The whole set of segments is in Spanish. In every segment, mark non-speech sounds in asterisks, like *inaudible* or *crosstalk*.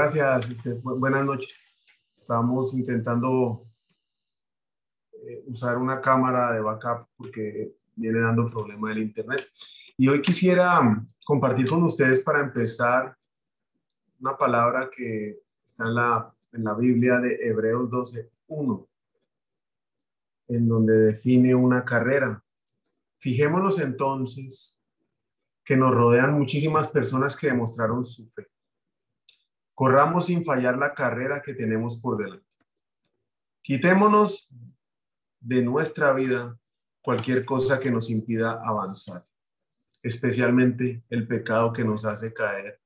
Gracias. Este, buenas noches. Estamos intentando eh, usar una cámara de backup porque viene dando problema el internet. Y hoy quisiera compartir con ustedes para empezar una palabra que está en la, en la Biblia de Hebreos 12.1, en donde define una carrera. Fijémonos entonces que nos rodean muchísimas personas que demostraron su fe Corramos sin fallar la carrera que tenemos por delante. Quitémonos de nuestra vida cualquier cosa que nos impida avanzar, especialmente el pecado que nos hace caer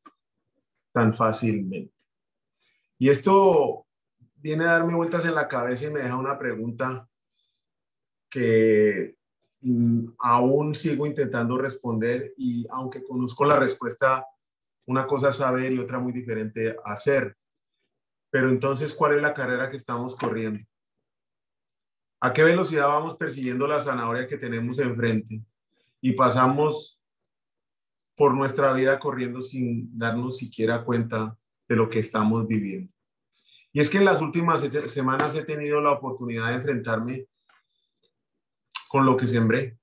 tan fácilmente. Y esto viene a darme vueltas en la cabeza y me deja una pregunta que mm, aún sigo intentando responder y aunque conozco la respuesta una cosa saber y otra muy diferente hacer. Pero entonces, ¿cuál es la carrera que estamos corriendo? ¿A qué velocidad vamos persiguiendo la zanahoria que tenemos enfrente? Y pasamos por nuestra vida corriendo sin darnos siquiera cuenta de lo que estamos viviendo. Y es que en las últimas semanas he tenido la oportunidad de enfrentarme con lo que sembré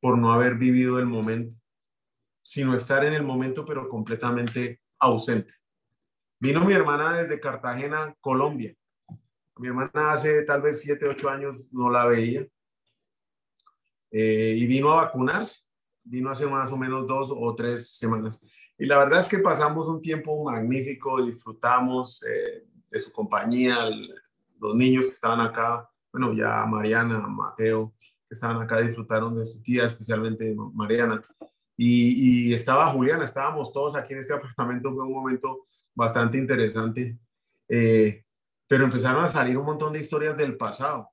por no haber vivido el momento sino estar en el momento, pero completamente ausente. Vino mi hermana desde Cartagena, Colombia. Mi hermana hace tal vez siete, ocho años no la veía. Eh, y vino a vacunarse. Vino hace más o menos dos o tres semanas. Y la verdad es que pasamos un tiempo magnífico, disfrutamos eh, de su compañía, los niños que estaban acá, bueno, ya Mariana, Mateo, que estaban acá, disfrutaron de su tía, especialmente Mariana. Y, estaba Juliana, estábamos todos aquí en este *laughs* apartamento, fue un momento bastante interesante, eh, pero empezaron a salir un montón de historias del pasado,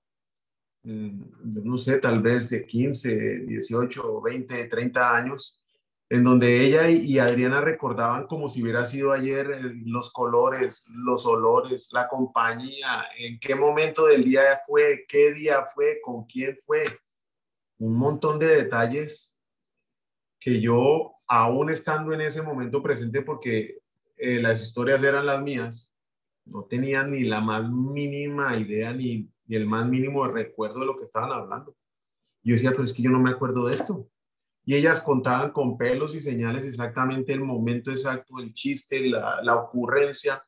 mm, no sé, tal vez de 15, 18, 20, 30 años, en donde ella y, Adriana recordaban como si hubiera sido ayer eh, los colores, los olores, la compañía, en qué momento del día fue, qué día fue, con quién fue, un montón de detalles que yo, aún estando en ese momento presente, porque eh, las historias eran las mías, no tenía ni la más mínima idea ni, ni, el más mínimo recuerdo de lo que estaban hablando. Yo decía, pero es que yo no me acuerdo de esto. Y ellas contaban con pelos y señales exactamente el momento exacto, el chiste, la, la ocurrencia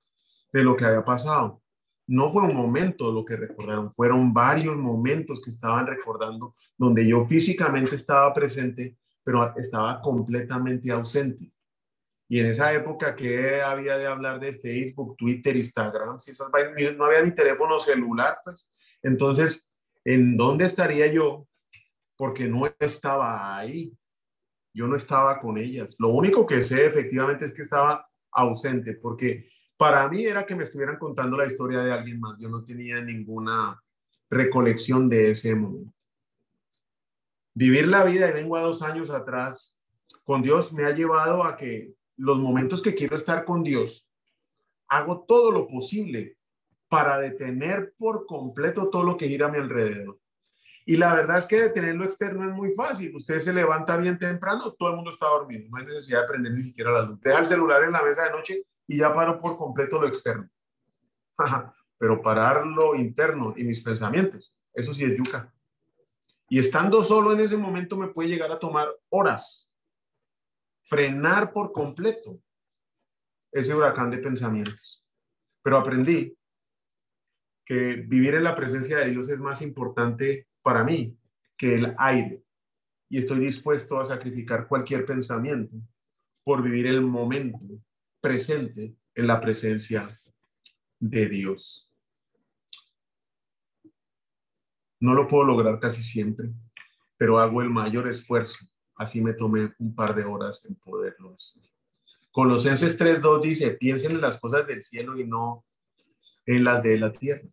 de lo que había pasado. No fue un momento lo que recordaron, fueron varios momentos que estaban recordando donde yo físicamente estaba presente, pero estaba completamente ausente. Y en esa época que había de hablar de Facebook, Twitter, Instagram, no había ni teléfono celular, pues. Entonces, ¿en dónde estaría yo? Porque no estaba ahí. Yo no estaba con ellas. Lo único que sé efectivamente es que estaba ausente, porque para mí era que me estuvieran contando la historia de alguien más. Yo no tenía ninguna recolección de ese momento. Vivir la vida, y vengo a dos años atrás, con Dios me ha llevado a que los momentos que quiero estar con Dios, hago todo lo posible para detener por completo todo lo que gira a mi alrededor. Y la verdad es que detener lo externo es muy fácil. Usted se levanta bien temprano, todo el mundo está dormido, no hay necesidad de prender ni siquiera la luz. Deja el celular en la mesa de noche y ya paro por completo lo externo. *laughs* Pero parar lo interno y mis pensamientos, eso sí es yuca. Y estando solo en ese momento me puede llegar a tomar horas. Frenar por completo ese huracán de pensamientos. Pero aprendí que vivir en la presencia de Dios es más importante para mí que el aire. Y estoy dispuesto a sacrificar cualquier pensamiento por vivir el momento presente en la presencia de Dios. No lo puedo lograr casi siempre, pero hago el mayor esfuerzo así me tomé un par de horas en poderlo hacer. Colosenses 3.2 dice, piensen en las cosas del cielo y no en las de la tierra.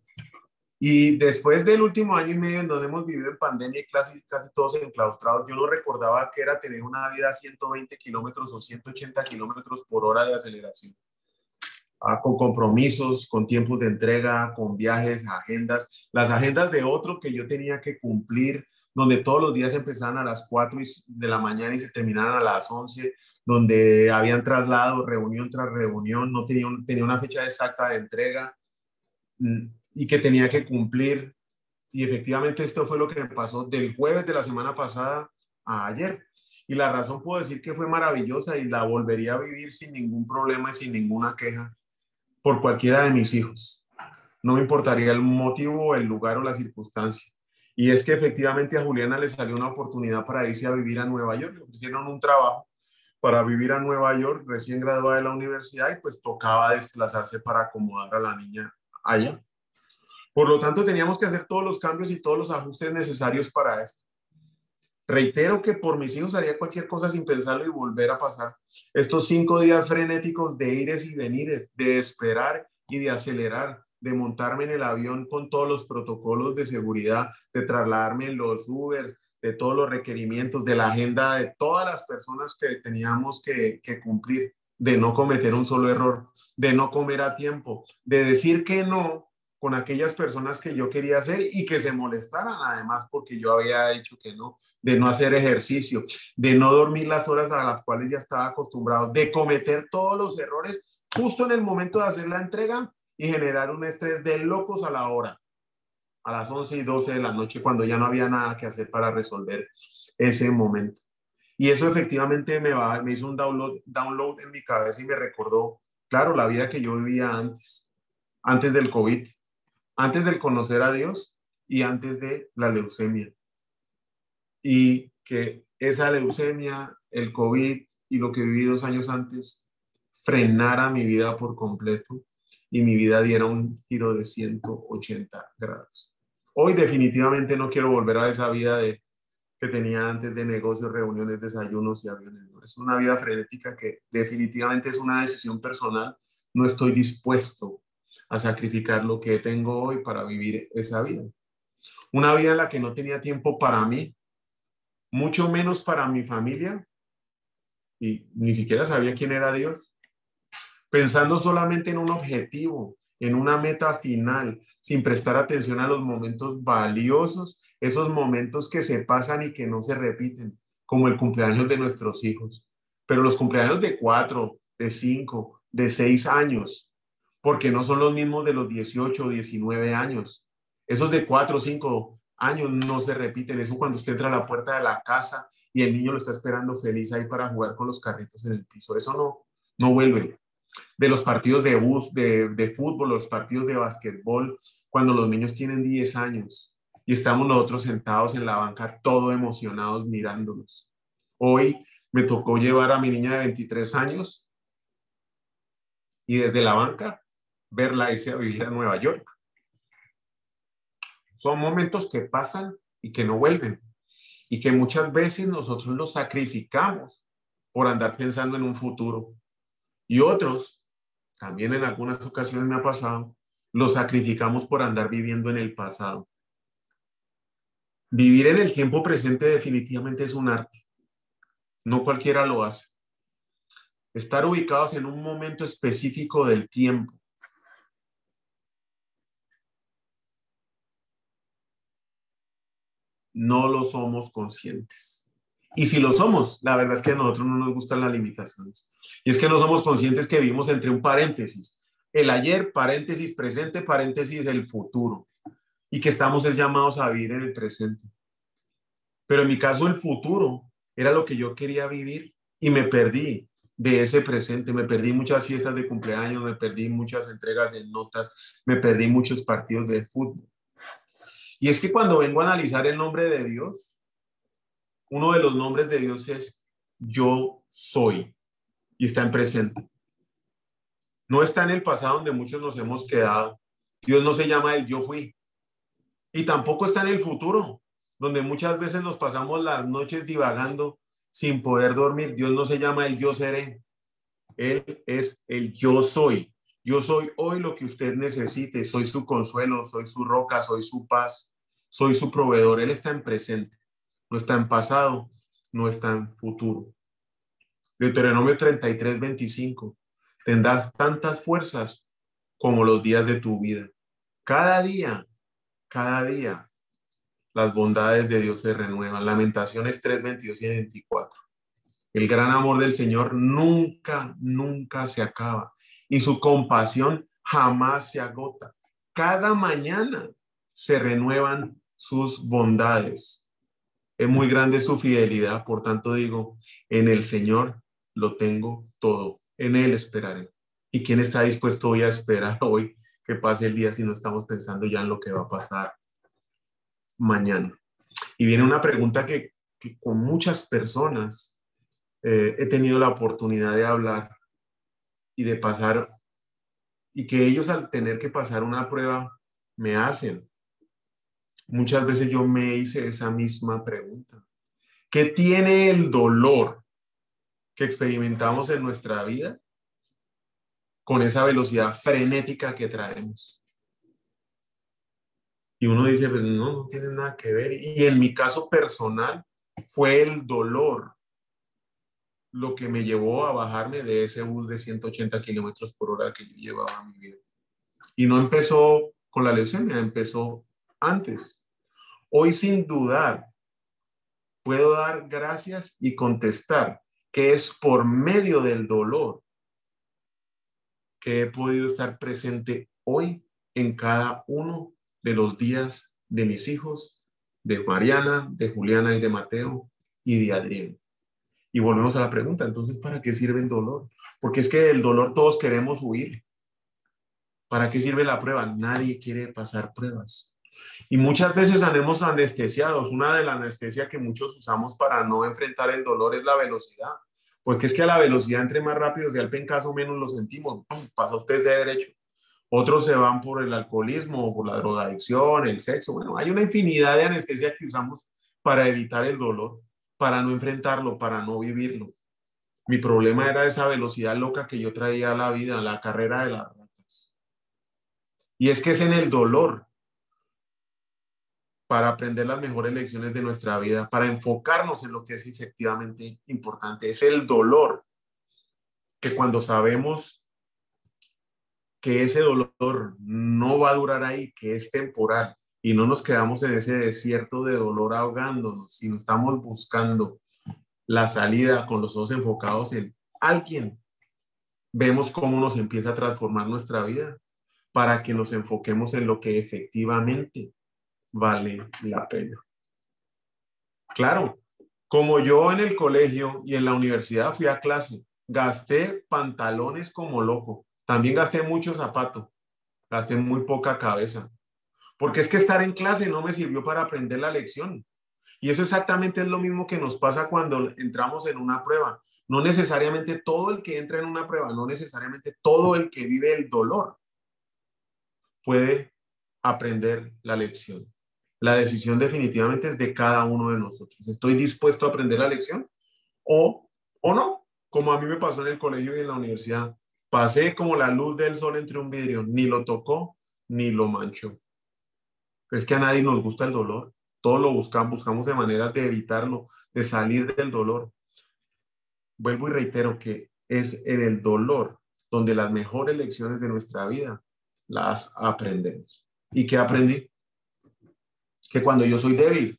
Y después del último año y medio en donde hemos vivido en pandemia y casi, casi todos enclaustrados, yo no recordaba que era tener una vida a 120 kilómetros o 180 kilómetros por hora de aceleración. Ah, con compromisos, con tiempos de entrega, con viajes, agendas, las agendas de otro que yo tenía que cumplir, donde todos los días empezaban a las 4 de la mañana y se terminaban a las 11, donde habían traslado, reunión tras reunión, no tenía, tenía una fecha exacta de entrega mm, y que tenía que cumplir. Y efectivamente esto fue lo que me pasó del jueves de la semana pasada a ayer. Y la razón puedo decir que fue maravillosa y la volvería a vivir sin ningún problema y sin ninguna queja por cualquiera de mis hijos. No me importaría el motivo, el lugar o la circunstancia. Y es que efectivamente a Juliana le salió una oportunidad para irse a vivir a Nueva York. Le ofrecieron un trabajo para vivir a Nueva York, recién graduada de la universidad, y pues tocaba desplazarse para acomodar a la niña allá. Por lo tanto, teníamos que hacer todos los cambios y todos los ajustes necesarios para esto. Reitero que por mis hijos haría cualquier cosa sin pensarlo y volver a pasar estos cinco días frenéticos de ires y venires, de esperar y de acelerar, de montarme en el avión con todos los protocolos de seguridad, de trasladarme en los Ubers, de todos los requerimientos, de la agenda de todas las personas que teníamos que, que cumplir, de no cometer un solo error, de no comer a tiempo, de decir que no con aquellas personas que yo quería hacer y que se molestaran además porque yo había dicho que no, de no hacer ejercicio, de no dormir las horas a las cuales ya estaba acostumbrado, de cometer todos los errores justo en el momento de hacer la entrega y generar un estrés de locos a la hora, a las 11 y 12 de la noche cuando ya no había nada que hacer para resolver ese momento. Y eso efectivamente me, va, me hizo un download, download en mi cabeza y me recordó, claro, la vida que yo vivía antes, antes del COVID antes del conocer a Dios y antes de la leucemia. Y que esa leucemia, el COVID y lo que viví dos años antes frenara mi vida por completo y mi vida diera un giro de 180 grados. Hoy definitivamente no quiero volver a esa vida de, que tenía antes de negocios, reuniones, desayunos y aviones. Es una vida frenética que definitivamente es una decisión personal. No estoy dispuesto a sacrificar lo que tengo hoy para vivir esa vida. Una vida en la que no tenía tiempo para mí, mucho menos para mi familia, y ni siquiera sabía quién era Dios, pensando solamente en un objetivo, en una meta final, sin prestar atención a los momentos valiosos, esos momentos que se pasan y que no se repiten, como el cumpleaños de nuestros hijos. Pero los cumpleaños de cuatro, de cinco, de seis años, porque no son los mismos de los 18 o 19 años. Esos de 4 o 5 años no se repiten. Eso cuando usted entra a la puerta de la casa y el niño lo está esperando feliz ahí para jugar con los carritos en el piso. Eso no, no vuelve. De los partidos de bus, de, de fútbol, los partidos de básquetbol, cuando los niños tienen 10 años y estamos nosotros sentados en la banca, todo emocionados mirándolos. Hoy me tocó llevar a mi niña de 23 años y desde la banca verla irse a vivir a Nueva York. Son momentos que pasan y que no vuelven y que muchas veces nosotros los sacrificamos por andar pensando en un futuro. Y otros, también en algunas ocasiones me ha pasado, los sacrificamos por andar viviendo en el pasado. Vivir en el tiempo presente definitivamente es un arte. No cualquiera lo hace. Estar ubicados en un momento específico del tiempo no lo somos conscientes. Y si lo somos, la verdad es que a nosotros no nos gustan las limitaciones. Y es que no somos conscientes que vivimos entre un paréntesis. El ayer, paréntesis presente, paréntesis el futuro. Y que estamos llamados a vivir en el presente. Pero en mi caso el futuro era lo que yo quería vivir y me perdí de ese presente. Me perdí muchas fiestas de cumpleaños, me perdí muchas entregas de notas, me perdí muchos partidos de fútbol. Y es que cuando vengo a analizar el nombre de Dios, uno de los nombres de Dios es yo soy y está en presente. No está en el pasado donde muchos nos hemos quedado. Dios no se llama el yo fui. Y tampoco está en el futuro, donde muchas veces nos pasamos las noches divagando sin poder dormir. Dios no se llama el yo seré. Él es el yo soy. Yo soy hoy lo que usted necesite. Soy su consuelo, soy su roca, soy su paz, soy su proveedor. Él está en presente, no está en pasado, no está en futuro. Deuteronomio 33, 25. Tendrás tantas fuerzas como los días de tu vida. Cada día, cada día, las bondades de Dios se renuevan. Lamentaciones 3, 22 y 24. El gran amor del Señor nunca, nunca se acaba y su compasión jamás se agota. Cada mañana se renuevan sus bondades. Es muy grande su fidelidad, por tanto digo, en el Señor lo tengo todo, en Él esperaré. ¿Y quién está dispuesto hoy a esperar *laughs* hoy que pase el día si no estamos pensando ya en lo que va a pasar mañana? Y viene una pregunta que, con muchas personas eh, he tenido la oportunidad de hablar y de pasar, y que ellos al tener que pasar una prueba me hacen. Muchas veces yo me hice esa misma pregunta. ¿Qué tiene el dolor que experimentamos en nuestra vida con esa velocidad frenética que traemos. Y uno dice, pues no, no tiene nada que ver. Y en mi caso personal fue el dolor lo que me llevó a bajarme de ese bus de 180 kilómetros por hora que yo llevaba mi vida. Y no empezó con la leucemia, empezó antes. Hoy sin dudar, puedo dar gracias y contestar que es por medio del dolor que he podido estar presente hoy en cada uno de los días de mis hijos, de Mariana, de Juliana y de Mateo y de Adrián. Y volvemos a la pregunta, entonces, ¿para qué sirve el dolor? Porque es que del dolor todos queremos huir. ¿Para qué sirve la prueba? Nadie quiere pasar pruebas. Y muchas veces andemos anestesiados. Una de las anestesias que muchos usamos para no enfrentar el dolor es la velocidad. Pues que es que a la velocidad entre más rápido sea el pencazo, menos lo sentimos. Pasa usted de derecho. Otros se van por el alcoholismo, por la drogadicción, el sexo. Bueno, hay una infinidad de anestesia que usamos para evitar el dolor, para no enfrentarlo, para no vivirlo. Mi problema era esa velocidad loca que yo traía a la vida, la carrera de las ratas. Y es que es en el dolor para aprender las mejores lecciones de nuestra vida, para enfocarnos en lo que es efectivamente importante. Es el dolor que cuando sabemos que ese dolor no va a durar ahí, que es temporal, y no nos quedamos en ese desierto de dolor ahogándonos, sino estamos buscando la salida con los ojos enfocados en alguien, vemos cómo nos empieza a transformar nuestra vida para que nos enfoquemos en lo que efectivamente vale la pena. Claro, como yo en el colegio y en la universidad fui a clase, gasté pantalones como loco, también gasté mucho zapato, gasté muy poca cabeza, porque es que estar en clase no me sirvió para aprender la lección. Y eso exactamente es lo mismo que nos pasa cuando entramos en una prueba. No necesariamente todo el que entra en una prueba, no necesariamente todo el que vive el dolor puede aprender la lección. La decisión definitivamente es de cada uno de nosotros. ¿Estoy dispuesto a aprender la lección o, o no? Como a mí me pasó en el colegio y en la universidad. Pasé como la luz del sol entre un vidrio, ni lo tocó ni lo manchó. Es que a nadie nos gusta el dolor. Todo lo buscamos, buscamos de manera de evitarlo, de salir del dolor. Vuelvo y reitero que es en el dolor donde las mejores lecciones de nuestra vida las aprendemos. ¿Y qué aprendí? que cuando yo soy débil,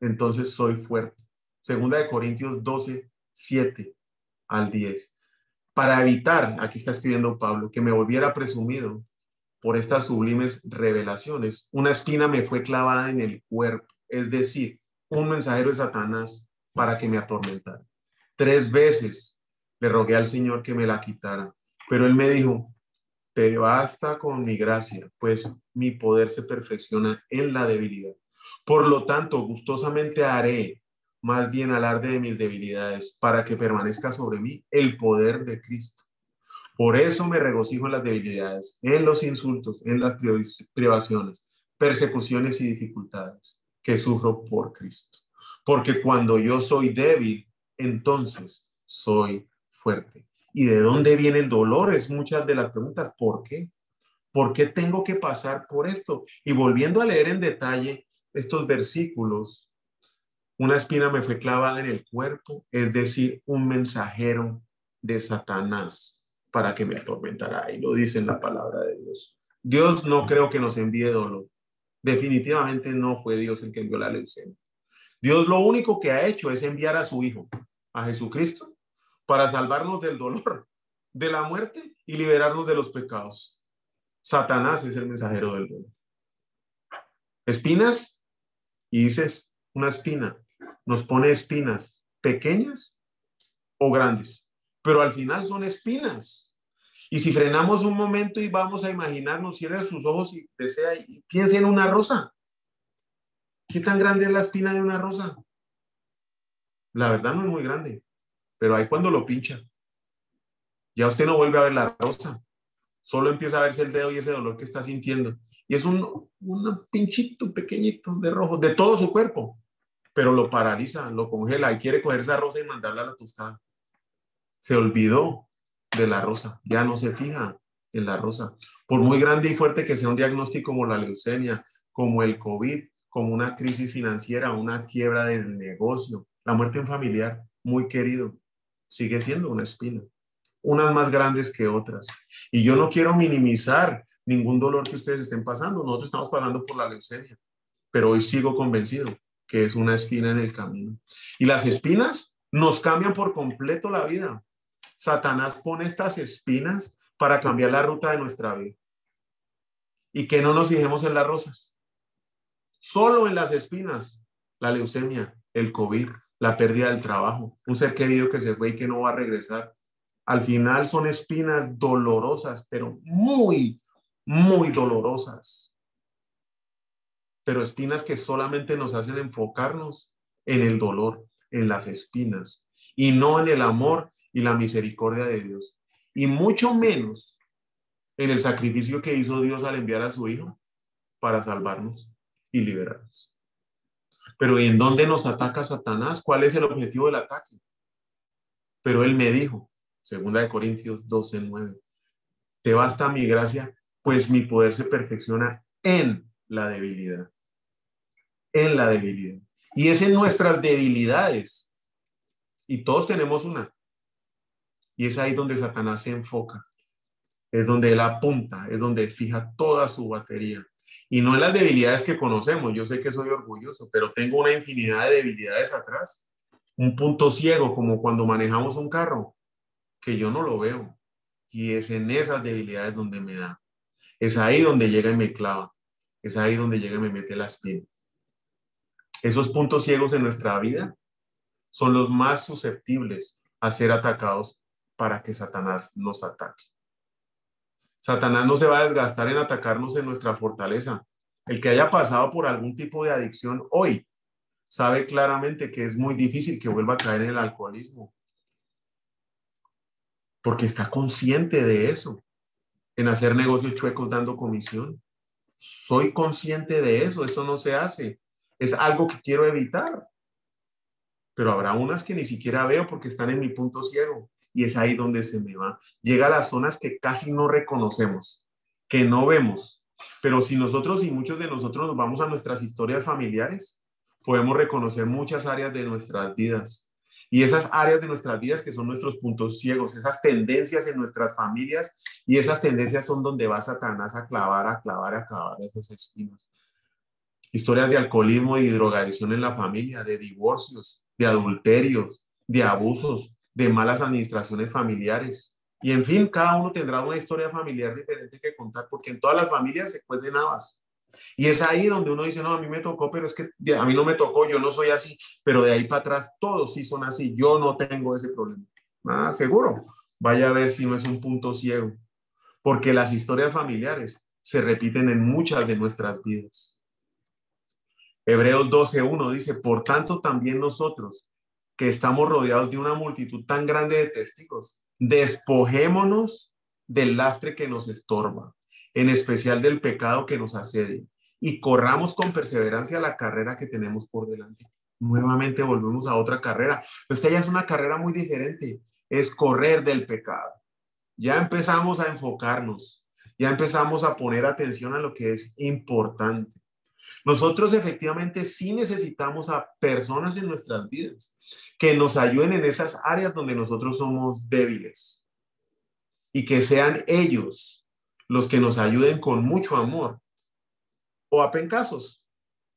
entonces soy fuerte. Segunda de Corintios 12, 7 al 10. Para evitar, aquí está escribiendo Pablo, que me volviera presumido por estas sublimes revelaciones, una espina me fue clavada en el cuerpo, es decir, un mensajero de Satanás para que me atormentara. Tres veces le rogué al Señor que me la quitara, pero él me dijo, te basta con mi gracia, pues mi poder se perfecciona en la debilidad. Por lo tanto, gustosamente haré más bien alarde de mis debilidades para que permanezca sobre mí el poder de Cristo. Por eso me regocijo en las debilidades, en los insultos, en las privaciones, persecuciones y dificultades que sufro por Cristo. Porque cuando yo soy débil, entonces soy fuerte. ¿Y de dónde viene el dolor? Es muchas de las preguntas. ¿Por qué? ¿Por qué tengo que pasar por esto? Y volviendo a leer en detalle estos versículos, una espina me fue clavada en el cuerpo, es decir, un mensajero de Satanás para que me atormentara. Y lo dice en la palabra de Dios. Dios no creo que nos envíe dolor. Definitivamente no fue Dios el que envió la leucemia. Dios lo único que ha hecho es enviar a su Hijo, a Jesucristo, para salvarnos del dolor, de la muerte y liberarnos de los pecados. Satanás es el mensajero del dolor. Espinas, y dices una espina, nos pone espinas pequeñas o grandes, pero al final son espinas. Y si frenamos un momento y vamos a imaginarnos, cierre sus ojos y desea y piense en una rosa. ¿Qué tan grande es la espina de una rosa? La verdad no es muy grande, pero ahí cuando lo pincha, ya usted no vuelve a ver la rosa solo empieza a verse el dedo y ese dolor que está sintiendo. Y es un, un pinchito pequeñito de rojo de todo su cuerpo, pero lo paraliza, lo congela y quiere coger esa rosa y mandarla a la tostada. Se olvidó de la rosa, ya no se fija en la rosa. Por muy grande y fuerte que sea un diagnóstico como la leucemia, como el COVID, como una crisis financiera, una quiebra del negocio, la muerte de un familiar muy querido, sigue siendo una espina unas más grandes que otras. Y yo no quiero minimizar ningún dolor que ustedes estén pasando. Nosotros estamos pasando por la leucemia, pero hoy sigo convencido que es una espina en el camino. Y las espinas nos cambian por completo la vida. Satanás pone estas espinas para cambiar la ruta de nuestra vida. Y que no nos fijemos en las rosas. Solo en las espinas, la leucemia, el COVID, la pérdida del trabajo, un ser querido que se fue y que no va a regresar, al final son espinas dolorosas, pero muy, muy dolorosas. Pero espinas que solamente nos hacen enfocarnos en el dolor, en las espinas, y no en el amor y la misericordia de Dios. Y mucho menos en el sacrificio que hizo Dios al enviar a su Hijo para salvarnos y liberarnos. Pero ¿en dónde nos ataca Satanás? ¿Cuál es el objetivo del ataque? Pero Él me dijo, Segunda de Corintios 12, 9. Te basta mi gracia, pues mi poder se perfecciona en la debilidad. En la debilidad. Y es en nuestras debilidades. Y todos tenemos una. Y es ahí donde Satanás se enfoca. Es donde él apunta, es donde fija toda su batería. Y no en las debilidades que conocemos. Yo sé que soy orgulloso, pero tengo una infinidad de debilidades atrás. Un punto ciego, como cuando manejamos un carro que yo no lo veo. Y es en esas debilidades donde me da. Es ahí donde llega y me clava. Es ahí donde llega y me mete la espina. Esos puntos ciegos en nuestra vida son los más susceptibles a ser atacados para que Satanás nos ataque. Satanás no se va a desgastar en atacarnos en nuestra fortaleza. El que haya pasado por algún tipo de adicción hoy sabe claramente que es muy difícil que vuelva a caer en el alcoholismo, porque está consciente de eso, en hacer negocios chuecos dando comisión. Soy consciente de eso, eso no se hace. Es algo que quiero evitar. Pero habrá unas que ni siquiera veo porque están en mi punto ciego y es ahí donde se me va. Llega a las zonas que casi no reconocemos, que no vemos. Pero si nosotros y muchos de nosotros nos vamos a nuestras historias familiares, podemos reconocer muchas áreas de nuestras vidas y esas áreas de nuestras vidas que son nuestros puntos ciegos, esas tendencias en nuestras familias y esas tendencias son donde va Satanás a clavar, a clavar, a clavar esas espinas. Historias de alcoholismo y drogadicción en la familia, de divorcios, de adulterios, de abusos, de malas administraciones familiares. Y en fin, cada uno tendrá una historia familiar diferente que contar, porque en todas las familias se cuecen habas. Y es ahí donde uno dice, no, a mí me tocó, pero es que a mí no me tocó, yo no soy así, pero de ahí para atrás todos sí son así, yo no tengo ese problema. Ah, seguro, vaya a ver si no es un punto ciego, porque las historias familiares se repiten en muchas de nuestras vidas. Hebreos 12.1 dice, por tanto también nosotros, que estamos rodeados de una multitud tan grande de testigos, despojémonos del lastre que nos estorba en especial del pecado que nos asedia, y corramos con perseverancia la carrera que tenemos por delante. nuevamente volvemos a otra carrera. Esta ya es una carrera muy diferente, es correr del pecado. Ya empezamos a enfocarnos, ya empezamos a poner atención a lo que es importante. Nosotros efectivamente sí necesitamos a personas en nuestras vidas que nos ayuden en esas áreas donde nosotros somos débiles y que sean ellos los que nos ayuden con mucho amor o a pencazos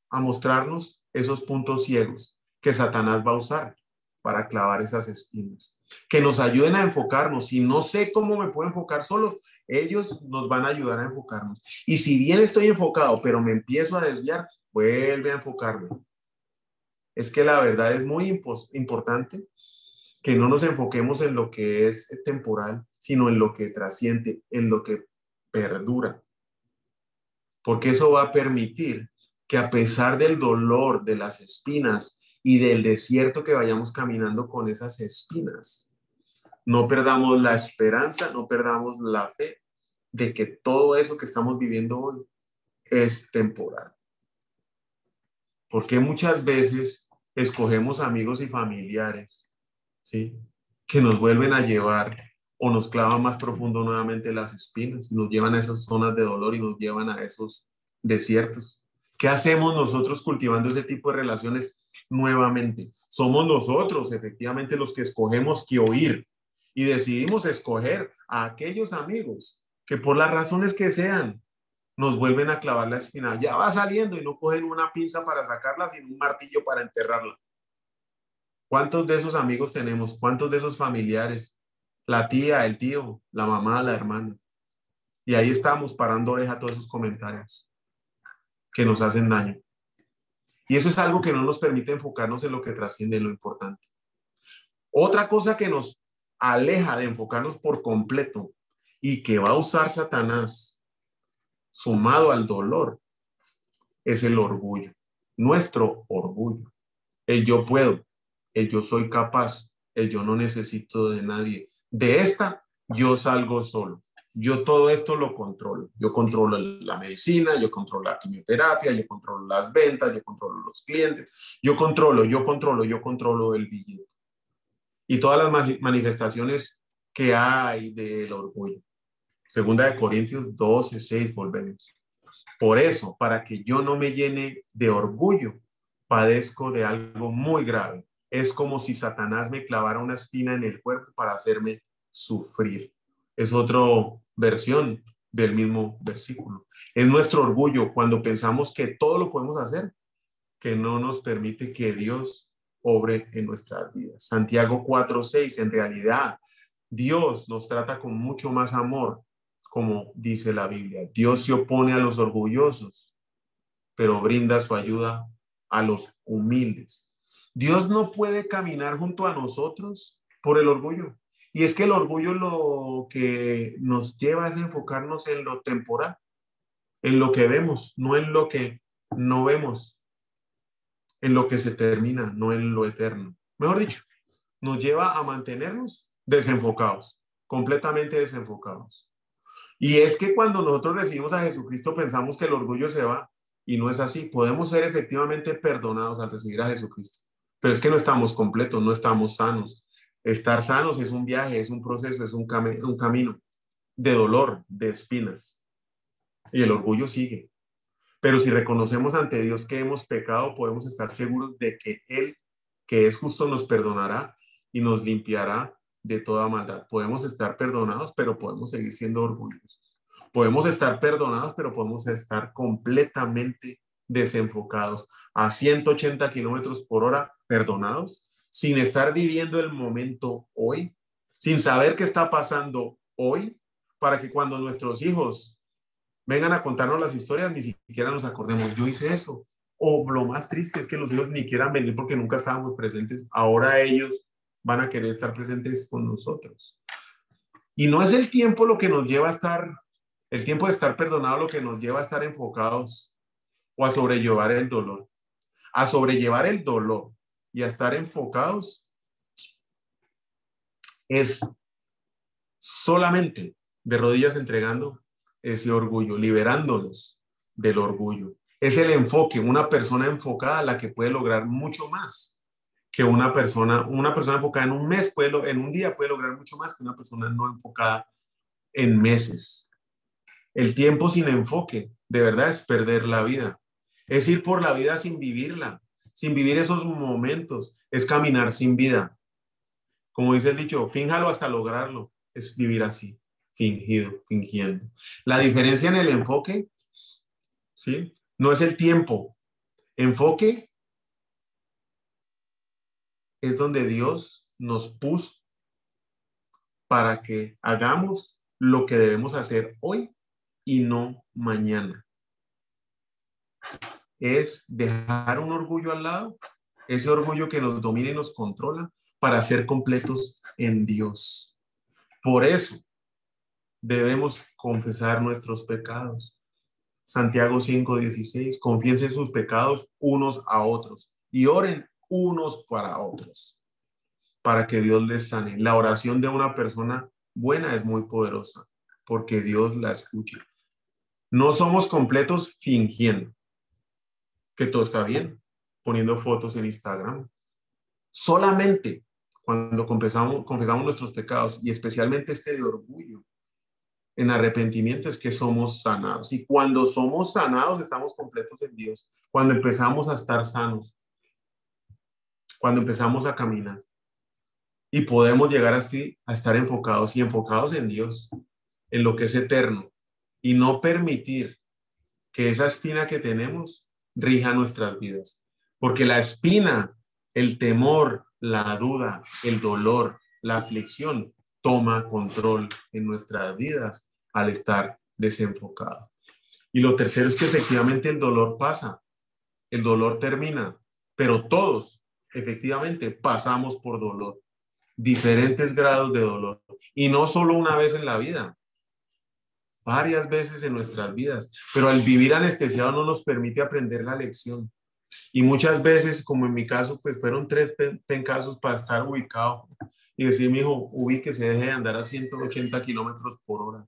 a mostrarnos esos puntos ciegos que Satanás va a usar para clavar esas espinas. Que nos ayuden a enfocarnos. Si no sé cómo me puedo enfocar solo, ellos nos van a ayudar a enfocarnos. Y si bien estoy enfocado, pero me empiezo a desviar, vuelve a enfocarme. Es que la verdad es muy importante que no nos enfoquemos en lo que es temporal, sino en lo que trasciende, en lo que perdura. Porque eso va a permitir que a pesar del dolor, de las espinas y del desierto que vayamos caminando con esas espinas, no perdamos la esperanza, no perdamos la fe de que todo eso que estamos viviendo hoy es temporal. Porque muchas veces escogemos amigos y familiares, ¿sí? Que nos vuelven a llevar o nos clavan más profundo nuevamente las espinas, nos llevan a esas zonas de dolor y nos llevan a esos desiertos. ¿Qué hacemos nosotros cultivando ese tipo de relaciones nuevamente? Somos nosotros, efectivamente, los que escogemos que oír y decidimos escoger a aquellos amigos que por las razones que sean nos vuelven a clavar la espina. Ya va saliendo y no cogen una pinza para sacarla, sino un martillo para enterrarla. ¿Cuántos de esos amigos tenemos? ¿Cuántos de esos familiares? La tía, el tío, la mamá, la hermana. Y ahí estamos parando oreja a todos esos comentarios que nos hacen daño. Y eso es algo que no nos permite enfocarnos en lo que trasciende, en lo importante. Otra cosa que nos aleja de enfocarnos por completo y que va a usar Satanás sumado al dolor es el orgullo, nuestro orgullo. El yo puedo, el yo soy capaz, el yo no necesito de nadie. De esta yo salgo solo yo todo esto lo controlo. Yo controlo la medicina, yo controlo la quimioterapia, yo controlo las ventas, yo controlo los clientes, yo controlo, yo controlo, yo controlo el billete. Y todas las manifestaciones que hay del orgullo. Segunda de Corintios 12, 6, volvemos. Por eso, para que yo no me llene de orgullo, padezco de algo muy grave. Es como si Satanás me clavara una espina en el cuerpo para hacerme sufrir es otra versión del mismo versículo. Es nuestro orgullo cuando pensamos que todo lo podemos hacer, que no nos permite que Dios obre en nuestras vidas. Santiago 4:6, en realidad, Dios nos trata con mucho más amor, como dice la Biblia. Dios se opone a los orgullosos, pero brinda su ayuda a los humildes. Dios no puede caminar junto a nosotros por el orgullo. Y es que el orgullo lo que nos lleva es enfocarnos en lo temporal, en lo que vemos, no en lo que no vemos, en lo que se termina, no en lo eterno. Mejor dicho, nos lleva a mantenernos desenfocados, completamente desenfocados. Y es que cuando nosotros recibimos a Jesucristo pensamos que el orgullo se va y no es así. Podemos ser efectivamente perdonados al recibir a Jesucristo, pero es que no estamos completos, no estamos sanos, Estar sanos es un viaje, es un proceso, es un, un camino de dolor, de espinas. Y el orgullo sigue. Pero si reconocemos ante Dios que hemos pecado, podemos estar seguros de que Él, que es justo, nos perdonará y nos limpiará de toda maldad. Podemos estar perdonados, pero podemos seguir siendo orgullosos. Podemos estar perdonados, pero podemos estar completamente desenfocados a 180 kilómetros por hora, perdonados, sin estar viviendo el momento hoy, sin saber qué está pasando hoy, para que cuando nuestros hijos vengan a contarnos las historias, ni siquiera nos acordemos, yo hice eso. O lo más triste es que los hijos ni quieran venir porque nunca estábamos presentes. Ahora ellos van a querer estar presentes con nosotros. Y no es el tiempo lo que nos lleva a estar, el tiempo de estar perdonado lo que nos lleva a estar enfocados o a sobrellevar el dolor. A sobrellevar el dolor y a estar enfocados es solamente de rodillas entregando ese orgullo, liberándonos del orgullo Es el enfoque, una persona enfocada la que puede lograr mucho más que una persona, una persona enfocada en un mes, puede, en un día puede lograr mucho más que una persona no enfocada en meses. El tiempo sin enfoque, de verdad, es perder la vida. Es ir por la vida sin vivirla, sin vivir esos momentos. Es caminar sin vida. Como dice el dicho, fínjalo hasta lograrlo. Es vivir así, fingido, fingiendo. La diferencia en el enfoque, ¿sí? No es el tiempo. Enfoque es donde Dios nos puso para que hagamos lo que debemos hacer hoy y no mañana. Es dejar un orgullo al lado, ese orgullo que nos domina y nos controla para ser completos en Dios. Por eso debemos confesar nuestros pecados. Santiago 5:16, confiesen sus pecados unos a otros y oren unos para otros, para que Dios les sane. La oración de una persona buena es muy poderosa, porque Dios la escucha. No somos completos fingiendo que todo está bien, poniendo fotos en Instagram. Solamente cuando confesamos, confesamos nuestros pecados y especialmente este de orgullo, en arrepentimiento es que somos sanados. Y cuando somos sanados, estamos completos en Dios. Cuando empezamos a estar sanos, cuando empezamos a caminar y podemos llegar así a estar enfocados y enfocados en Dios, en lo que es eterno y no permitir que esa espina que tenemos rija nuestras vidas. Porque la espina, el temor, la duda, el dolor, la aflicción toma control en nuestras vidas al estar desenfocado. Y lo tercero es que efectivamente el dolor pasa, el dolor termina, pero todos efectivamente pasamos por dolor, diferentes grados de dolor, y no solo una vez en la vida, varias veces en nuestras vidas, pero al vivir anestesiado no nos permite aprender la lección. Y muchas veces, como en mi caso, pues fueron tres casos para estar ubicado y decir, mi hijo, se deje de andar a 180 kilómetros por hora.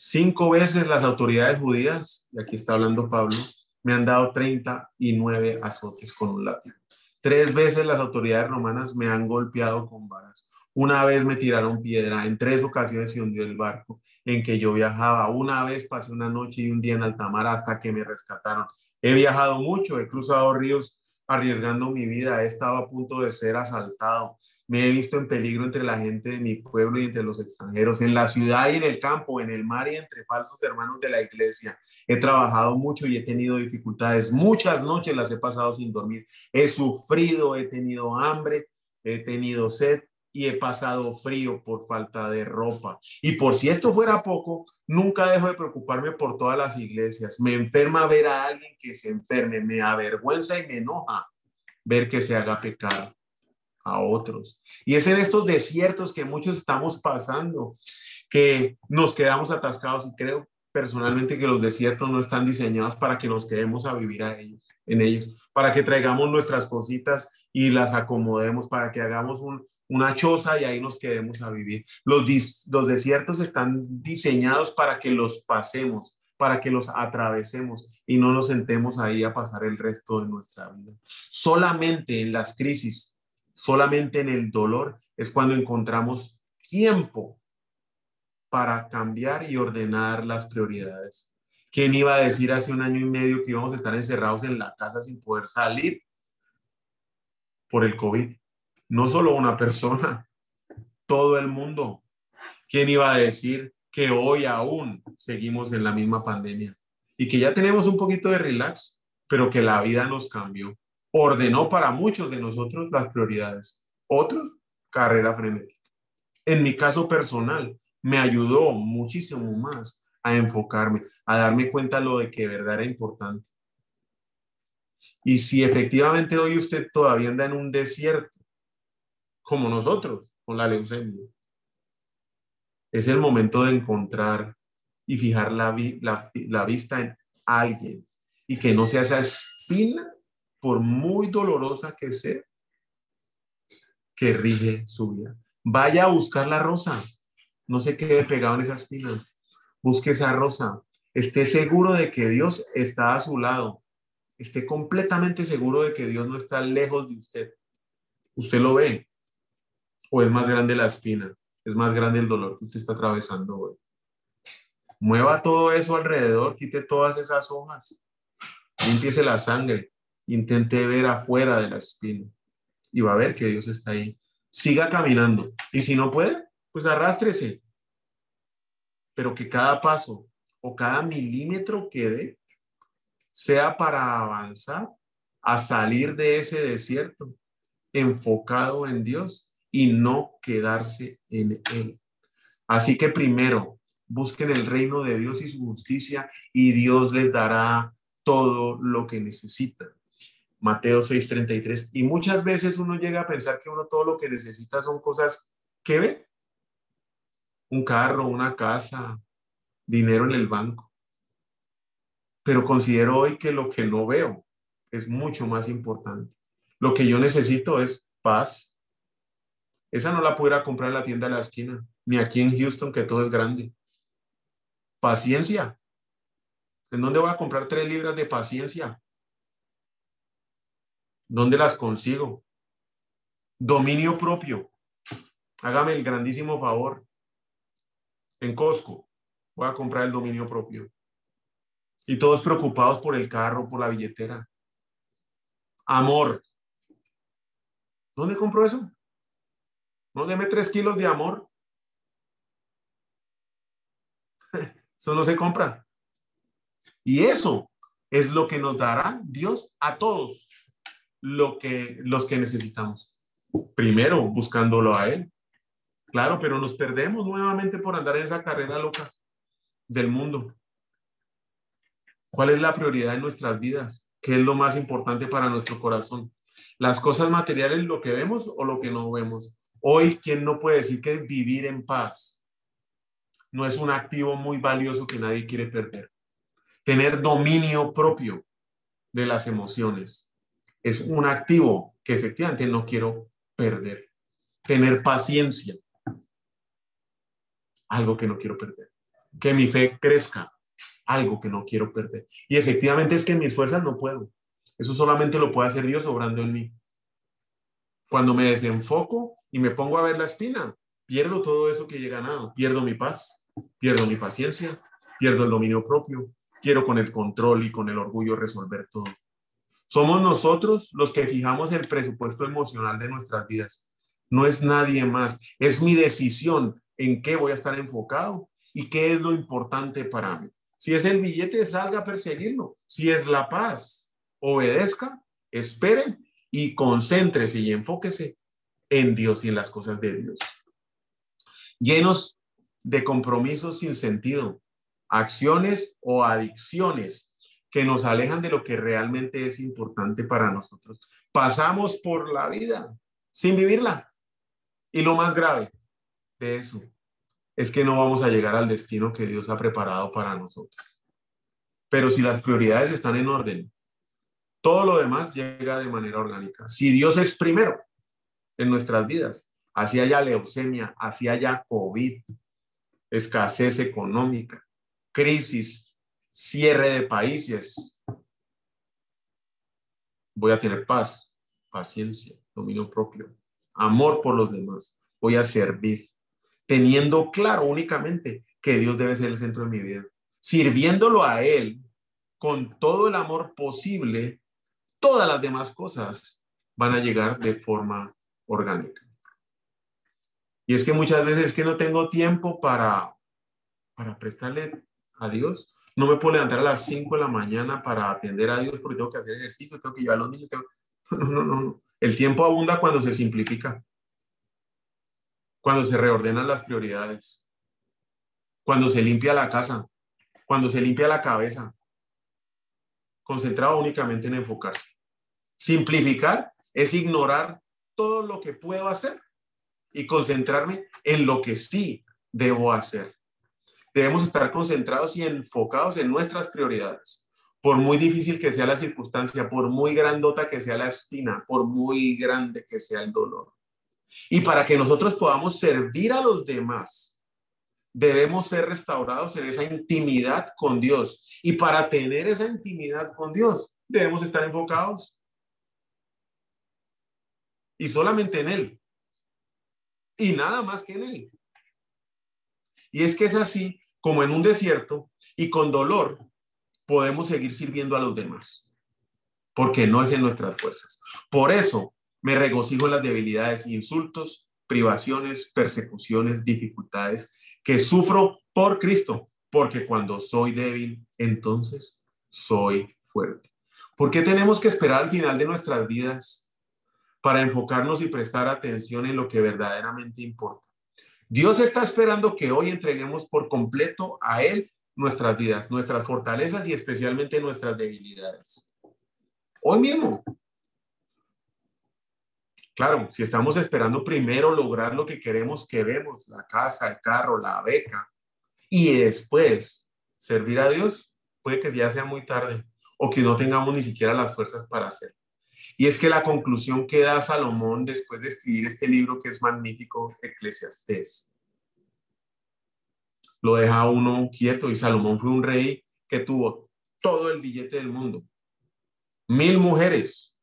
Cinco veces las autoridades judías, y aquí está hablando Pablo, me han dado 39 azotes con un látigo. Tres veces las autoridades romanas me han golpeado con varas. Una vez me tiraron piedra, en tres ocasiones se hundió el barco en que yo viajaba. Una vez pasé una noche y un día en altamar hasta que me rescataron. He viajado mucho, he cruzado ríos arriesgando mi vida, he estado a punto de ser asaltado. Me he visto en peligro entre la gente de mi pueblo y entre los extranjeros, en la ciudad y en el campo, en el mar y entre falsos hermanos de la iglesia. He trabajado mucho y he tenido dificultades. Muchas noches las he pasado sin dormir. He sufrido, he tenido hambre, he tenido sed y he pasado frío por falta de ropa. Y por si esto fuera poco, nunca dejo de preocuparme por todas las iglesias. Me enferma ver a alguien que se enferme, me avergüenza y me enoja ver que se haga pecado a otros. Y es en estos desiertos que muchos estamos pasando, que nos quedamos atascados y creo personalmente que los desiertos no están diseñados para que nos quedemos a vivir a ellos, en ellos, para que traigamos nuestras cositas y las acomodemos, para que hagamos una choza y ahí nos quedemos a vivir. Los, los desiertos están diseñados para que los pasemos, para que los atravesemos y no nos sentemos ahí a pasar el resto de nuestra vida. Solamente en las crisis Solamente en el dolor es cuando encontramos tiempo para cambiar y ordenar las prioridades. ¿Quién iba a decir hace un año y medio que íbamos a estar encerrados en la casa sin poder salir por el COVID? No solo una persona, todo el mundo. ¿Quién iba a decir que hoy aún seguimos en la misma pandemia y que ya tenemos un poquito de relax, pero que la vida nos cambió? Ordenó para muchos de nosotros las prioridades. Otros, carrera frenética. En mi caso personal, me ayudó muchísimo más a enfocarme, a darme cuenta lo de que de verdad era importante. Y si efectivamente hoy usted todavía anda en un desierto, como nosotros, con la leucemia, es el momento de encontrar y fijar la, la, la vista en alguien y que no sea esa espina por muy dolorosa que sea, que rige su vida. Vaya a buscar la rosa. No se quede pegado en esa espina. Busque esa rosa. esté seguro de que Dios está a su lado, esté completamente seguro de que Dios no está lejos de usted. Usted lo ve. O es más grande la espina, es más grande el dolor que usted está atravesando hoy. Mueva todo eso alrededor, quite todas esas hojas, limpiese la sangre, intente ver afuera de la espina y va a ver que Dios está ahí. Siga caminando y si no puede, pues arrástrese. Pero que cada paso o cada milímetro que dé sea para avanzar a salir de ese desierto enfocado en Dios y no quedarse en Él. Así que primero, busquen el reino de Dios y su justicia y Dios les dará todo lo que necesitan. Mateo 6:33. Y muchas veces uno llega a pensar que uno todo lo que necesita son cosas que ve. Un carro, una casa, dinero en el banco. Pero considero hoy que lo que no veo es mucho más importante. Lo que yo necesito es paz. Esa no la pudiera comprar en la tienda de la esquina, ni aquí en Houston, que todo es grande. Paciencia. ¿En dónde voy a comprar tres libras de paciencia? ¿Dónde las consigo? Dominio propio. Hágame el grandísimo favor. En Costco voy a comprar el dominio propio. Y todos preocupados por el carro, por la billetera. Amor. ¿Dónde compro eso? No deme tres kilos de amor. *laughs* Eso no se compra. Y eso es lo que nos dará Dios a todos lo que, los que necesitamos. Primero, buscándolo a Él. Claro, pero nos perdemos nuevamente por andar en esa carrera loca del mundo. ¿Cuál es la prioridad en nuestras vidas? ¿Qué es lo más importante para nuestro corazón? ¿Las cosas materiales, lo que vemos o lo que no vemos? Hoy, ¿quién no puede decir que vivir en paz no es un activo muy valioso que nadie quiere perder? Tener dominio propio de las emociones, es un activo que efectivamente no quiero perder. Tener paciencia, algo que no quiero perder. Que mi fe crezca, algo que no quiero perder. Y efectivamente es que en mis fuerzas no puedo. Eso solamente lo puede hacer Dios obrando en mí. Cuando me desenfoco y me pongo a ver la espina, pierdo todo eso que he ganado. Pierdo mi paz, pierdo mi paciencia, pierdo el dominio propio. Quiero con el control y con el orgullo resolver todo. Somos nosotros los que fijamos el presupuesto emocional de nuestras vidas. No es nadie más. Es mi decisión en qué voy a estar enfocado y qué es lo importante para mí. Si es el billete, salga a perseguirlo. Si es la paz, obedezca, espere y concéntrese y enfóquese en Dios y en las cosas de Dios. Llenos de compromisos sin sentido, acciones o adicciones que nos alejan de lo que realmente es importante para nosotros. Pasamos por la vida sin vivirla. Y lo más grave de eso es que no vamos a llegar al destino que Dios ha preparado para nosotros. Pero si las prioridades están en orden, todo lo demás llega de manera orgánica. Si Dios es primero en nuestras vidas, así haya leucemia, así haya COVID, escasez económica, crisis cierre de países. Voy a tener paz, paciencia, dominio propio, amor por los demás. Voy a servir, teniendo claro únicamente que Dios debe ser el centro de mi vida. Sirviéndolo a Él con todo el amor posible, todas las demás cosas van a llegar de forma orgánica. Y es que muchas veces es que no tengo tiempo para, para prestarle a Dios no me puedo levantar a las 5 de la mañana para atender a Dios porque tengo que hacer ejercicio, tengo que llevar a los niños. *laughs* No, no, no, no. El tiempo abunda cuando se simplifica, cuando se reordenan las prioridades, cuando se limpia la casa, cuando se limpia la cabeza, concentrado únicamente en enfocarse. Simplificar es ignorar todo lo que puedo hacer y concentrarme en lo que sí debo hacer. Debemos estar concentrados y enfocados en nuestras prioridades. Por muy difícil que sea la circunstancia, por muy grandota que sea la espina, por muy grande que sea el dolor. Y para que nosotros podamos servir a los demás debemos ser restaurados en esa intimidad con Dios. Y para tener esa intimidad con Dios, debemos estar enfocados. Y solamente en Él. Y nada más que en Él. Y es que es así como en un desierto y con dolor podemos seguir sirviendo a los demás. Porque no es en nuestras fuerzas. Por eso me regocijo en las debilidades, insultos, privaciones, persecuciones, dificultades que sufro por Cristo, porque cuando soy débil, entonces soy fuerte. ¿Por qué tenemos que esperar al final de nuestras vidas para enfocarnos y prestar atención en lo que verdaderamente importa? Dios está esperando que hoy entreguemos por completo a Él nuestras vidas, nuestras fortalezas y especialmente nuestras debilidades. Hoy mismo, Claro, si estamos esperando primero lograr lo que queremos que vemos, la casa, el carro, la beca, y después servir a Dios, puede que ya sea muy tarde o que no tengamos ni siquiera las fuerzas para hacerlo. Y es que la conclusión que da Salomón después de escribir este libro que es magnífico, Eclesiastés, lo deja uno quieto y Salomón fue un rey que tuvo todo el billete del mundo, mil mujeres,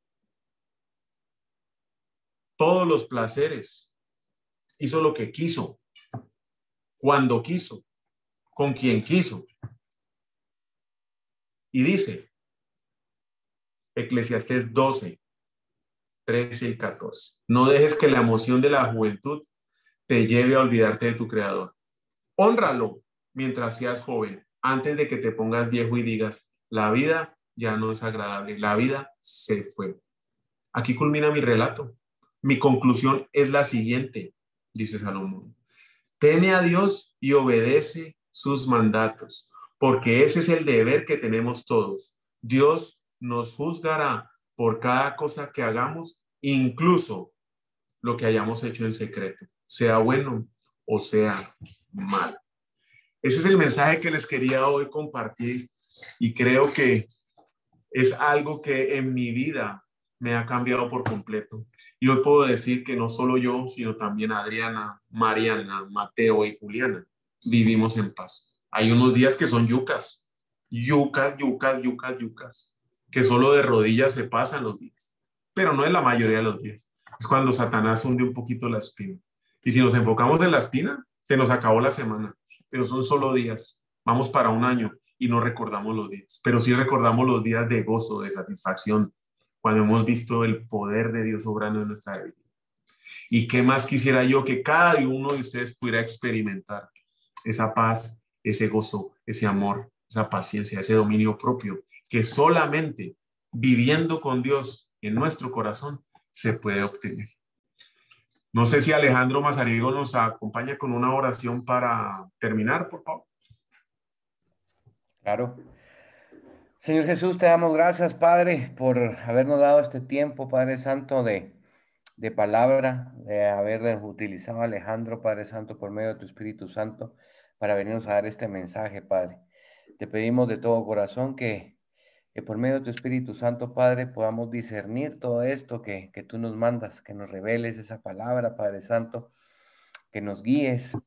todos los placeres. Hizo lo que quiso, cuando quiso, con quien quiso. Y dice, Eclesiastés 12, 13 y 14, no dejes que la emoción de la juventud te lleve a olvidarte de tu creador. Honralo mientras seas joven, antes de que te pongas viejo y digas, la vida ya no es agradable, la vida se fue. Aquí culmina mi relato. Mi conclusión es la siguiente, dice Salomón. Teme a Dios y obedece sus mandatos, porque ese es el deber que tenemos todos. Dios nos juzgará por cada cosa que hagamos, incluso lo que hayamos hecho en secreto, sea bueno o sea mal. Ese es el mensaje que les quería hoy compartir y creo que es algo que en mi vida me ha cambiado por completo. Y hoy puedo decir que no solo yo, sino también Adriana, Mariana, Mateo y Juliana vivimos en paz. Hay unos días que son yucas, yucas, yucas, yucas, yucas, que solo de rodillas se pasan los días, pero no es la mayoría de los días. Es cuando Satanás hunde un poquito la espina. Y si nos enfocamos en la espina, se nos acabó la semana, pero son solo días. Vamos para un año y no recordamos los días, pero sí recordamos los días de gozo, de satisfacción, cuando hemos visto el poder de Dios obrando en nuestra vida. Y qué más quisiera yo que cada uno de ustedes pudiera experimentar esa paz, ese gozo, ese amor, esa paciencia, ese dominio propio, que solamente viviendo con Dios en nuestro corazón se puede obtener. No sé si Alejandro Mazarigo nos acompaña con una oración para terminar, por favor. Claro. Señor Jesús, te damos gracias, Padre, por habernos dado este tiempo, Padre Santo, de, de palabra, de haber utilizado a Alejandro, Padre Santo, por medio de tu Espíritu Santo, para venirnos a dar este mensaje, Padre. Te pedimos de todo corazón que, que por medio de tu Espíritu Santo, Padre, podamos discernir todo esto que, que tú nos mandas, que nos reveles esa palabra, Padre Santo, que nos guíes,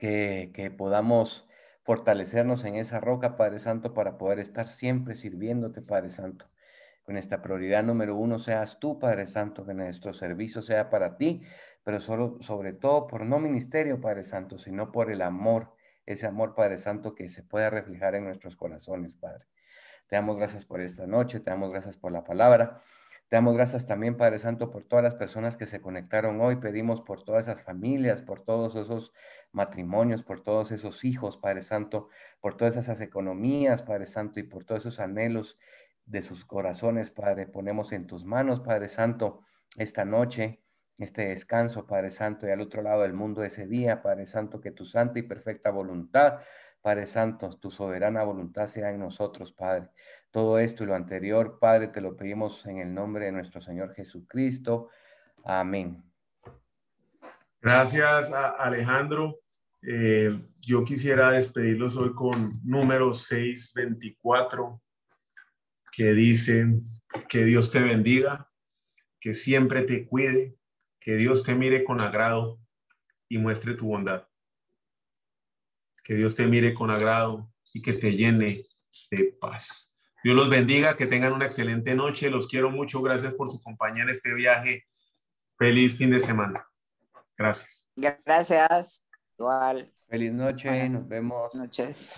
que, que podamos fortalecernos en esa roca, Padre Santo, para poder estar siempre sirviéndote, Padre Santo. Con esta prioridad número uno seas tú, Padre Santo, que nuestro servicio sea para ti, pero solo, sobre todo por no ministerio, Padre Santo, sino por el amor, ese amor, Padre Santo, que se pueda reflejar en nuestros corazones, Padre. Te damos gracias por esta noche, te damos gracias por la palabra. Te damos gracias también, Padre Santo, por todas las personas que se conectaron hoy. Pedimos por todas esas familias, por todos esos matrimonios, por todos esos hijos, Padre Santo, por todas esas economías, Padre Santo, y por todos esos anhelos de sus corazones, Padre. Ponemos en tus manos, Padre Santo, esta noche, este descanso, Padre Santo, y al otro lado del mundo ese día, Padre Santo, que tu santa y perfecta voluntad, Padre Santo, tu soberana voluntad sea en nosotros, Padre. Todo esto y lo anterior, Padre, te lo pedimos en el nombre de nuestro Señor Jesucristo. Amén. Gracias, Alejandro. Eh, yo quisiera despedirlos hoy con número 624, que dice, que Dios te bendiga, que siempre te cuide, que Dios te mire con agrado y muestre tu bondad. Que Dios te mire con agrado y que te llene de paz. Dios los bendiga, que tengan una excelente noche. Los quiero mucho. Gracias por su compañía en este viaje. Feliz fin de semana. Gracias. Gracias. Igual. Feliz noche, nos vemos. Noches.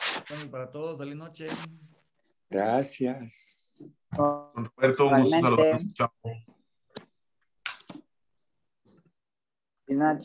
para todos, feliz noche. Gracias. Roberto, un gusto Igualmente. saludarlos. Chao. Buenas noches.